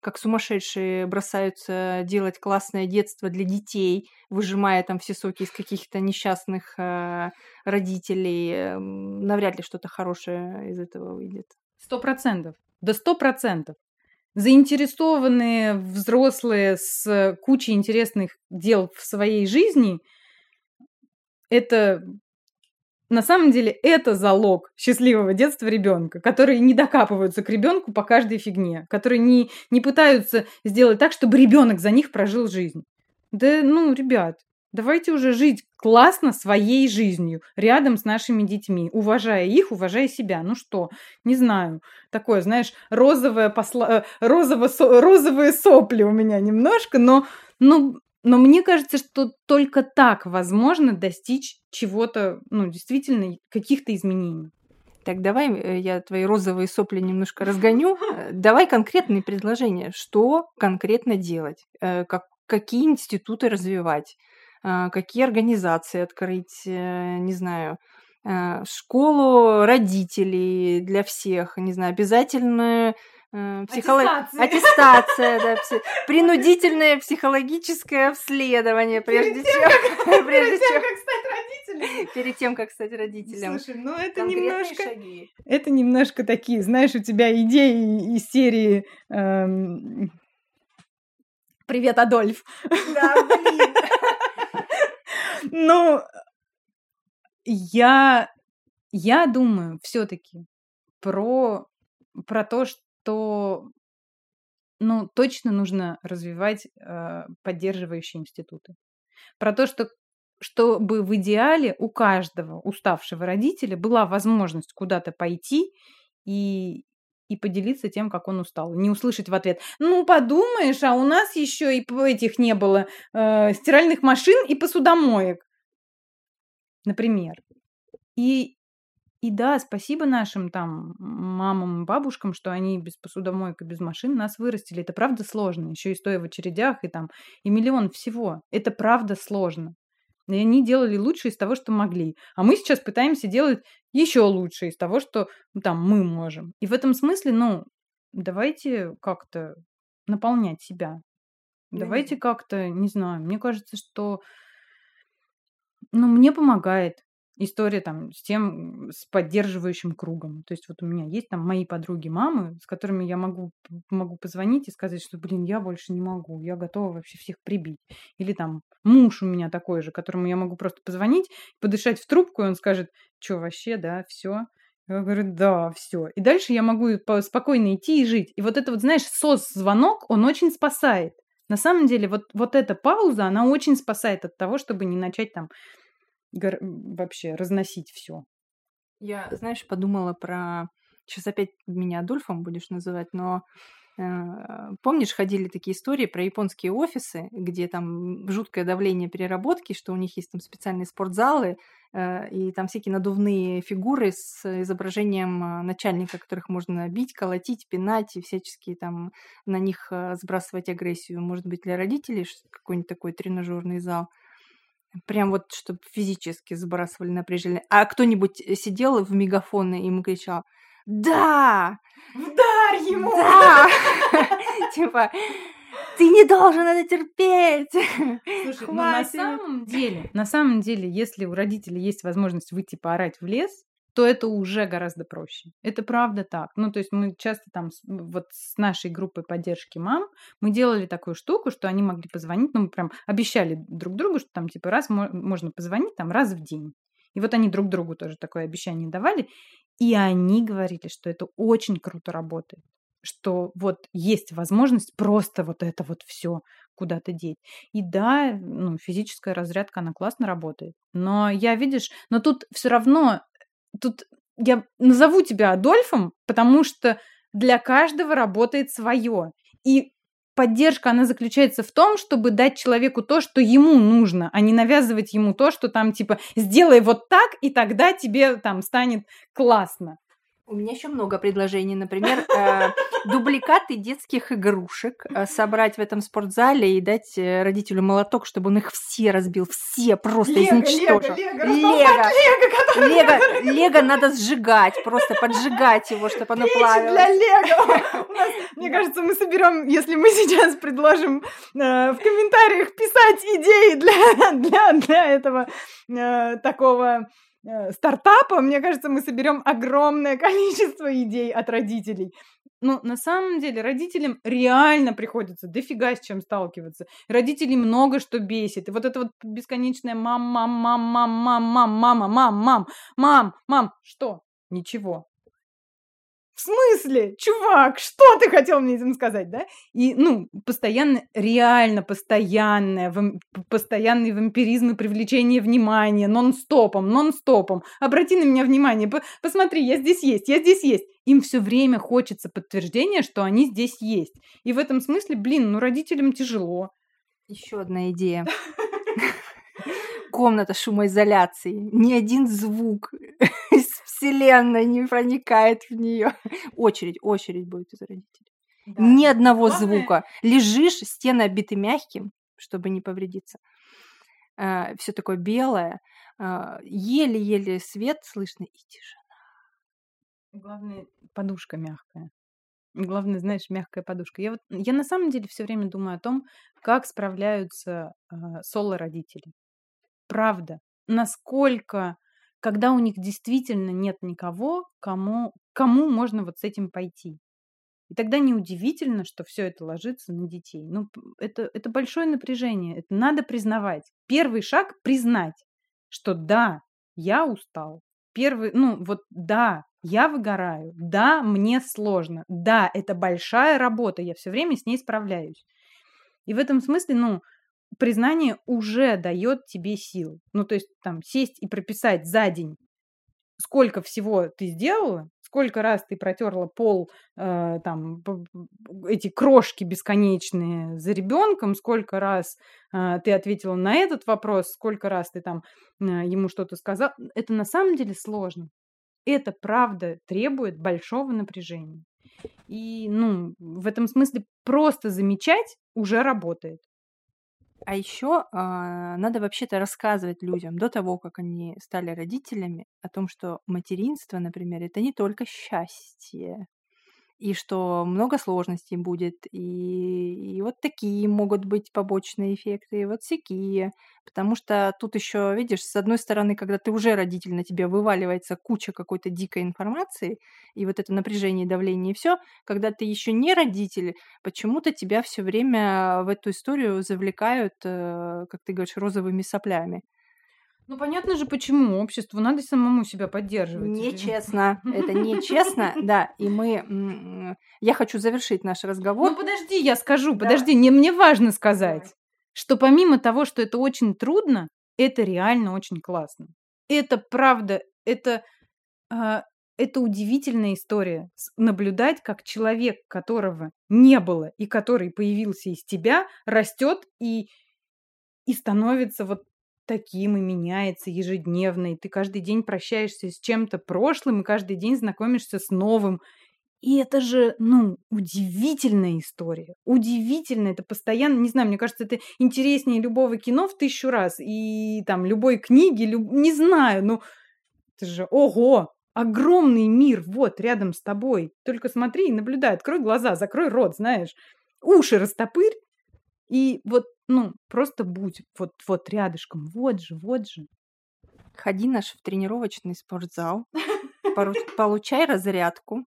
как сумасшедшие бросаются делать классное детство для детей, выжимая там все соки из каких-то несчастных э, родителей. Э, навряд ли что-то хорошее из этого выйдет. Сто процентов. Да сто процентов. Заинтересованные взрослые с кучей интересных дел в своей жизни, это на самом деле это залог счастливого детства ребенка, которые не докапываются к ребенку по каждой фигне, которые не, не пытаются сделать так, чтобы ребенок за них прожил жизнь. Да, ну, ребят, давайте уже жить классно своей жизнью, рядом с нашими детьми, уважая их, уважая себя. Ну что, не знаю, такое, знаешь, розовое посла... Э, розово... розовые сопли у меня немножко, но, ну, но мне кажется, что только так возможно достичь чего-то, ну, действительно, каких-то изменений. Так давай э, я твои розовые сопли немножко разгоню. Э, давай конкретные предложения. Что конкретно делать? Э, как, какие институты развивать? Какие организации открыть? Не знаю. Школу родителей для всех. Не знаю. Обязательно психолог... Аттестация. Аттестация, да, пси... принудительное психологическое обследование, прежде чем... Прежде чем, как стать родителем. Перед тем, как стать родителем. Слушай, ну это немножко... Шаги. Это немножко такие, знаешь, у тебя идеи из серии... Эм... Привет, Адольф. Да, блин. Ну, я, я думаю все-таки про, про то, что что ну, точно нужно развивать э, поддерживающие институты. Про то, что чтобы в идеале у каждого уставшего родителя была возможность куда-то пойти и, и поделиться тем, как он устал. Не услышать в ответ, ну, подумаешь, а у нас еще и этих не было э, стиральных машин и посудомоек. Например. И и да, спасибо нашим там мамам, бабушкам, что они без посудомоек и без машин нас вырастили. Это правда сложно. Еще и стоя в очередях, и там, и миллион всего. Это правда сложно. И они делали лучше из того, что могли. А мы сейчас пытаемся делать еще лучше из того, что там мы можем. И в этом смысле, ну, давайте как-то наполнять себя. Давайте как-то, не знаю, мне кажется, что ну, мне помогает история там с тем, с поддерживающим кругом. То есть вот у меня есть там мои подруги мамы, с которыми я могу, могу позвонить и сказать, что, блин, я больше не могу, я готова вообще всех прибить. Или там муж у меня такой же, которому я могу просто позвонить, подышать в трубку, и он скажет, что вообще, да, все. Я говорю, да, все. И дальше я могу спокойно идти и жить. И вот это вот, знаешь, сос-звонок, он очень спасает. На самом деле, вот, вот эта пауза, она очень спасает от того, чтобы не начать там гор... вообще разносить все. Я, знаешь, подумала про... Сейчас опять меня Адольфом будешь называть, но э, помнишь, ходили такие истории про японские офисы, где там жуткое давление переработки, что у них есть там специальные спортзалы, э, и там всякие надувные фигуры с изображением э, начальника, которых можно бить, колотить, пинать и всячески там на них сбрасывать агрессию. Может быть, для родителей какой-нибудь такой тренажерный зал. Прям вот, чтобы физически сбрасывали напряжение. А кто-нибудь э, сидел в мегафоны и ему кричал «Да! Вдарь ему!» «Да!» Типа «Ты не должен это терпеть!» Слушай, ну на самом деле, на самом деле, если у родителей есть возможность выйти поорать в лес, то это уже гораздо проще. Это правда так. Ну, то есть мы часто там вот с нашей группой поддержки мам мы делали такую штуку, что они могли позвонить, ну, мы прям обещали друг другу, что там типа раз можно позвонить там раз в день. И вот они друг другу тоже такое обещание давали, и они говорили, что это очень круто работает что вот есть возможность просто вот это вот все куда-то деть. И да, ну, физическая разрядка, она классно работает. Но я, видишь, но тут все равно тут я назову тебя Адольфом, потому что для каждого работает свое. И поддержка, она заключается в том, чтобы дать человеку то, что ему нужно, а не навязывать ему то, что там типа сделай вот так, и тогда тебе там станет классно. У меня еще много предложений. Например, э, дубликаты детских игрушек э, собрать в этом спортзале и дать э, родителю молоток, чтобы он их все разбил. Все просто изничтожил. Лего, лего, лего, надо сжигать, просто поджигать его, чтобы оно плавилось. для лего. Мне кажется, мы соберем, если мы сейчас предложим в комментариях писать идеи для, этого такого стартапа, мне кажется, мы соберем огромное количество идей от родителей. Ну, на самом деле, родителям реально приходится дофига с чем сталкиваться. Родителей много что бесит. И вот это вот бесконечное мам, мам, мам, мам, мам, мам, мама, мам, мам, мам, мам, что? Ничего. В смысле? Чувак, что ты хотел мне этим сказать, да? И, ну, постоянно, реально постоянное, вам, постоянный вампиризм и привлечение внимания, нон-стопом, нон-стопом. Обрати на меня внимание, по посмотри, я здесь есть, я здесь есть. Им все время хочется подтверждения, что они здесь есть. И в этом смысле, блин, ну, родителям тяжело. Еще одна идея. Комната шумоизоляции. Ни один звук из вселенной не проникает в нее. Очередь, очередь будет из родителей. Да. Ни одного Главное... звука. Лежишь, стены обиты мягким, чтобы не повредиться. А, Все такое белое. А, еле-еле свет слышно и тишина. Главное, подушка мягкая. Главное, знаешь, мягкая подушка. Я вот, я на самом деле все время думаю о том, как справляются э, соло-родители. Правда, насколько, когда у них действительно нет никого, кому, кому можно вот с этим пойти. И тогда неудивительно, что все это ложится на детей. Ну, это, это большое напряжение, это надо признавать. Первый шаг – признать, что да, я устал. Первый, ну вот да, я выгораю, да, мне сложно, да, это большая работа, я все время с ней справляюсь. И в этом смысле, ну, признание уже дает тебе сил. Ну, то есть там сесть и прописать за день, сколько всего ты сделала, сколько раз ты протерла пол, э, там, эти крошки бесконечные за ребенком, сколько раз э, ты ответила на этот вопрос, сколько раз ты там э, ему что-то сказал. Это на самом деле сложно. Это правда требует большого напряжения. И, ну, в этом смысле просто замечать уже работает. А еще а, надо вообще-то рассказывать людям до того, как они стали родителями, о том, что материнство, например, это не только счастье, и что много сложностей будет, и, и вот такие могут быть побочные эффекты, и вот всякие. Потому что тут еще, видишь, с одной стороны, когда ты уже родитель, на тебя вываливается куча какой-то дикой информации, и вот это напряжение, давление, и все, когда ты еще не родитель, почему-то тебя все время в эту историю завлекают, э, как ты говоришь, розовыми соплями. Ну, понятно же, почему обществу надо самому себя поддерживать. Нечестно. Это нечестно, да. И мы... Я хочу завершить наш разговор. Ну, подожди, я скажу, подожди. Не, мне важно сказать, что помимо того, что это очень трудно, это реально очень классно. Это правда, это, э, это удивительная история. Наблюдать, как человек, которого не было и который появился из тебя, растет и и становится вот таким и меняется ежедневно, и ты каждый день прощаешься с чем-то прошлым, и каждый день знакомишься с новым. И это же, ну, удивительная история. Удивительно. Это постоянно, не знаю, мне кажется, это интереснее любого кино в тысячу раз. И там любой книги, люб... не знаю, ну, это же, ого, огромный мир вот рядом с тобой. Только смотри и наблюдай, открой глаза, закрой рот, знаешь. Уши растопырь, и вот, ну, просто будь вот, вот рядышком, вот же, вот же. Ходи наш в тренировочный спортзал, получай разрядку,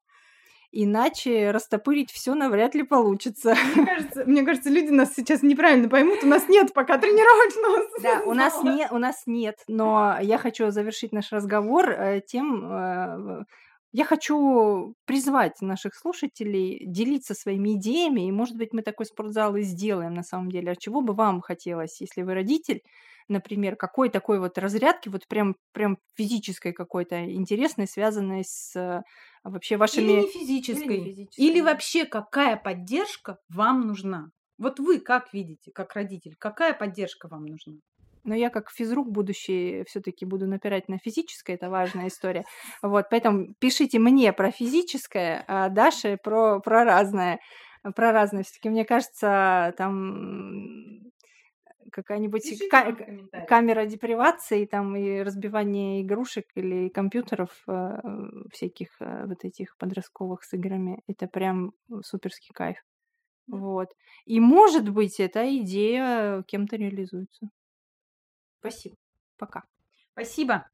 иначе растопырить все навряд ли получится. Мне кажется, мне кажется, люди нас сейчас неправильно поймут. У нас нет пока тренировочного. Да, у нас нет, у нас нет. Но я хочу завершить наш разговор э, тем, э, я хочу призвать наших слушателей делиться своими идеями, и, может быть, мы такой спортзал и сделаем на самом деле. А чего бы вам хотелось, если вы родитель, например, какой такой вот разрядки, вот прям, прям физической какой-то, интересной, связанной с а, вообще вашими... Или не физической. Или, не физической. Или вообще какая поддержка вам нужна? Вот вы как видите, как родитель, какая поддержка вам нужна? Но я как физрук будущий все-таки буду напирать на физическое, это важная история. Вот, поэтому пишите мне про физическое, а Даше про, про разное. Про разное. Все-таки, мне кажется, там какая-нибудь ка- камера депривации там и разбивание игрушек или компьютеров э, всяких э, вот этих подростковых с играми. Это прям суперский кайф. Вот. И может быть, эта идея кем-то реализуется. Спасибо. Пока. Спасибо.